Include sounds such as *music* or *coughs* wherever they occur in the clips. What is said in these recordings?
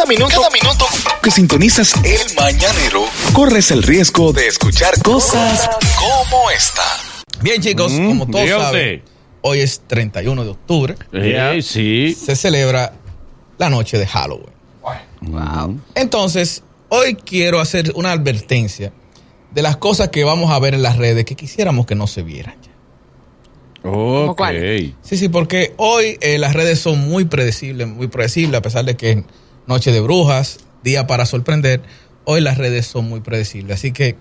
Cada minuto, cada minuto que sintonizas el mañanero, corres el riesgo de escuchar cosas como esta. Bien, chicos, Mm, como todos saben, hoy es 31 de octubre. Eh, sí. Se celebra la noche de Halloween. Entonces, hoy quiero hacer una advertencia de las cosas que vamos a ver en las redes que quisiéramos que no se vieran ya. Ok. cuál? Sí, sí, porque hoy eh, las redes son muy predecibles, muy predecibles, a pesar de que noche de brujas, día para sorprender, hoy las redes son muy predecibles. Así que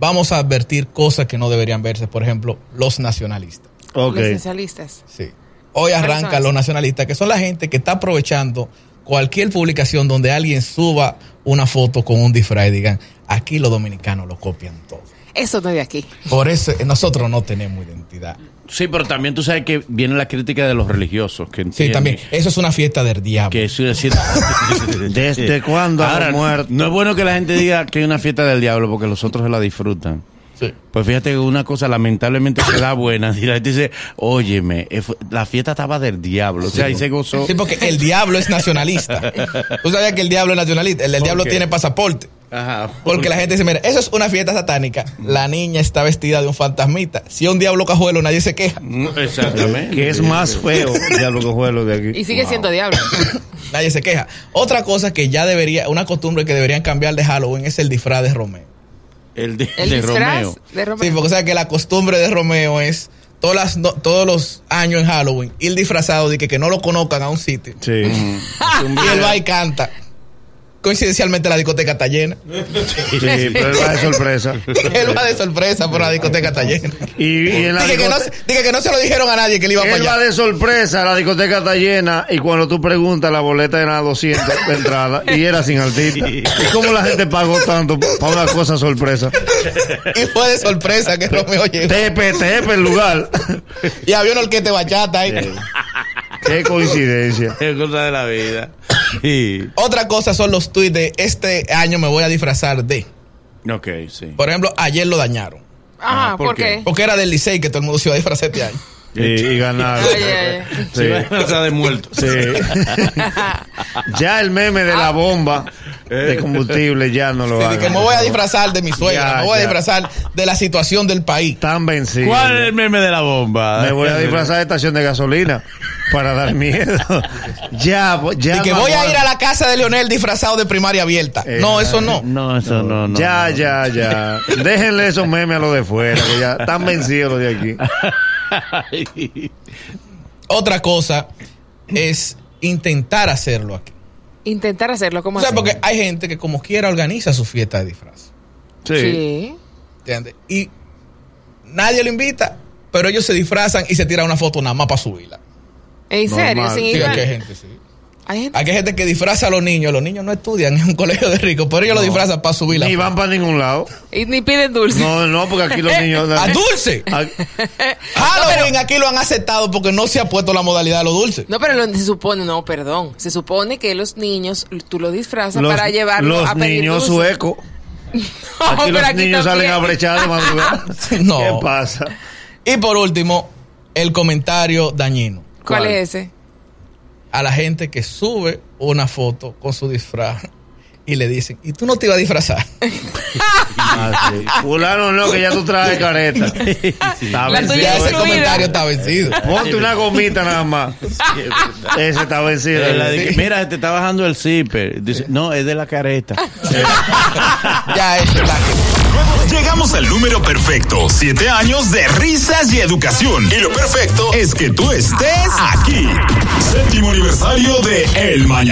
vamos a advertir cosas que no deberían verse, por ejemplo, los nacionalistas. Ok. Los especialistas. Sí. Hoy arrancan Personas. los nacionalistas, que son la gente que está aprovechando cualquier publicación donde alguien suba una foto con un disfraz y digan, aquí los dominicanos lo copian todo. Eso no es de aquí. Por eso eh, nosotros no tenemos identidad. Sí, pero también tú sabes que viene la crítica de los religiosos. Que Sí, también. Eso es una fiesta del diablo. Que eso es decir. *laughs* ¿Desde cuándo Ahora, ha muerto? no es bueno que la gente diga que hay una fiesta del diablo porque los otros se la disfrutan. Sí. Pues fíjate que una cosa lamentablemente se da buena. *laughs* Y la gente dice, óyeme, eh, la fiesta estaba del diablo. O sea, ahí se gozó. Sí, porque el diablo es nacionalista. *laughs* Tú sabías que el diablo es nacionalista. El diablo qué? tiene pasaporte. Ajá. Porque la gente dice, mira, eso es una fiesta satánica. La niña está vestida de un fantasmita. Si es un diablo cajuelo, nadie se queja. Exactamente. Que es más feo diablo que juego de aquí. Y sigue siendo diablo. *coughs* Nadie se queja. Otra cosa que ya debería, una costumbre que deberían cambiar de Halloween es el disfraz de Romeo. El de, El de disfraz Romeo. de Romeo. Sí, porque o sea que la costumbre de Romeo es todas las, no- todos los años en Halloween ir disfrazado de que, que no lo conozcan a un sitio. Sí. Y él va y canta. Coincidencialmente la discoteca está llena. Sí, pero él va de sorpresa. *laughs* él va de sorpresa, pero la discoteca está llena. Y, y en la Dije que, no, discoteca- dije que no se lo dijeron a nadie que él iba para Él va allá. de sorpresa, la discoteca está llena y cuando tú preguntas la boleta era 200 de entrada y era sin artista. ¿Y cómo la gente pagó tanto para una cosa sorpresa? Y fue de sorpresa que Romeo llegó. Tepe, tepe el lugar. Y había un orquete bachata ahí. Qué coincidencia. Es cosa de la vida. Sí. Otra cosa son los tweets de este año me voy a disfrazar de. Ok, sí. Por ejemplo, ayer lo dañaron. Ajá, Ah, ¿por ¿por qué? qué? Porque era del Licey que todo el mundo se iba a disfrazar este año. Y, y ganar. Oye, Sí. O sea, de muerto. Sí. *laughs* *laughs* ya el meme de la bomba de combustible ya no lo Sí, hagan. que me voy a disfrazar de mi suegra, Ya, me voy a disfrazar de la situación del país. Tan vencido. ¿Cuál es el meme de la bomba? Me voy a disfrazar de estación de gasolina para dar *laughs* miedo. ya, ya. Y que voy a ir a la casa de Leonel disfrazado de primaria abierta. Eh, No, eso no. No, eso no, no. ya, no. ya, ya. Déjenle esos memes a los de fuera, que ya están vencidos los de aquí. *laughs* Otra cosa es intentar hacerlo aquí. intentar hacerlo como O sea, así. porque hay gente que como quiera organiza su fiesta de disfraz. Sí. Sí. ¿Entiendes? Y nadie lo invita, pero ellos se disfrazan y se tiran una foto nada más para subirla. ¿En serio? Sin Sí, ir a- gente, sí. Hay gente. Aquí hay gente que disfraza a los niños. Los niños no estudian en un colegio de ricos, pero ellos lo disfrazan para subirla. Ni van para ningún lado. Y ni piden dulce. No, no, porque aquí los niños. *laughs* ¡A dulce! *laughs* *laughs* Halloween aquí lo han aceptado porque no se ha puesto la modalidad de los dulces. No, pero lo- se supone, no, perdón. Se supone que los niños, tú los disfrazas los, para llevarlos los a pedir niños dulce. suecos. No, Aquí los niños salen también. a brechar de madrugada. No. ¿Qué pasa? Y por último, el comentario dañino. ¿Cuál, ¿Cuál? es ese? A la gente que sube una foto con su disfraz y le dicen, ¿y tú no te ibas a disfrazar? *laughs* Ah, sí. Fulano no, que ya tú traes careta. Está vencido. ese comentario está vencido. Ponte una gomita nada más. Ese está vencido. Que, mira, te está bajando el zipper. Dice, no, es de la careta. *laughs* ya eso es la Llegamos al número perfecto. Siete años de risas y educación. Y lo perfecto es que tú estés aquí. Séptimo aniversario de El Mañana.